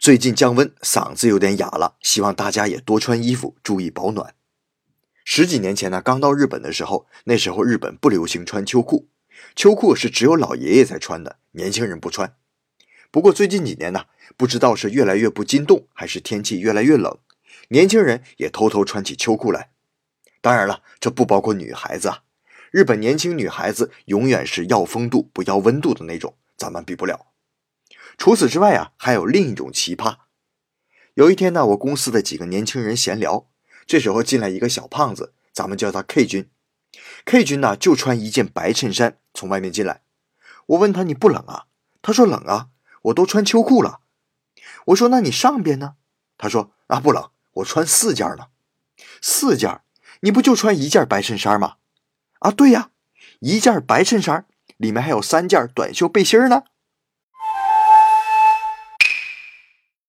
最近降温，嗓子有点哑了，希望大家也多穿衣服，注意保暖。十几年前呢，刚到日本的时候，那时候日本不流行穿秋裤，秋裤是只有老爷爷才穿的，年轻人不穿。不过最近几年呢，不知道是越来越不禁冻，还是天气越来越冷，年轻人也偷偷穿起秋裤来。当然了，这不包括女孩子啊，日本年轻女孩子永远是要风度不要温度的那种，咱们比不了。除此之外啊，还有另一种奇葩。有一天呢，我公司的几个年轻人闲聊，这时候进来一个小胖子，咱们叫他 K 君。K 君呢就穿一件白衬衫从外面进来。我问他你不冷啊？他说冷啊，我都穿秋裤了。我说那你上边呢？他说啊不冷，我穿四件呢。四件？你不就穿一件白衬衫吗？啊对呀，一件白衬衫里面还有三件短袖背心呢。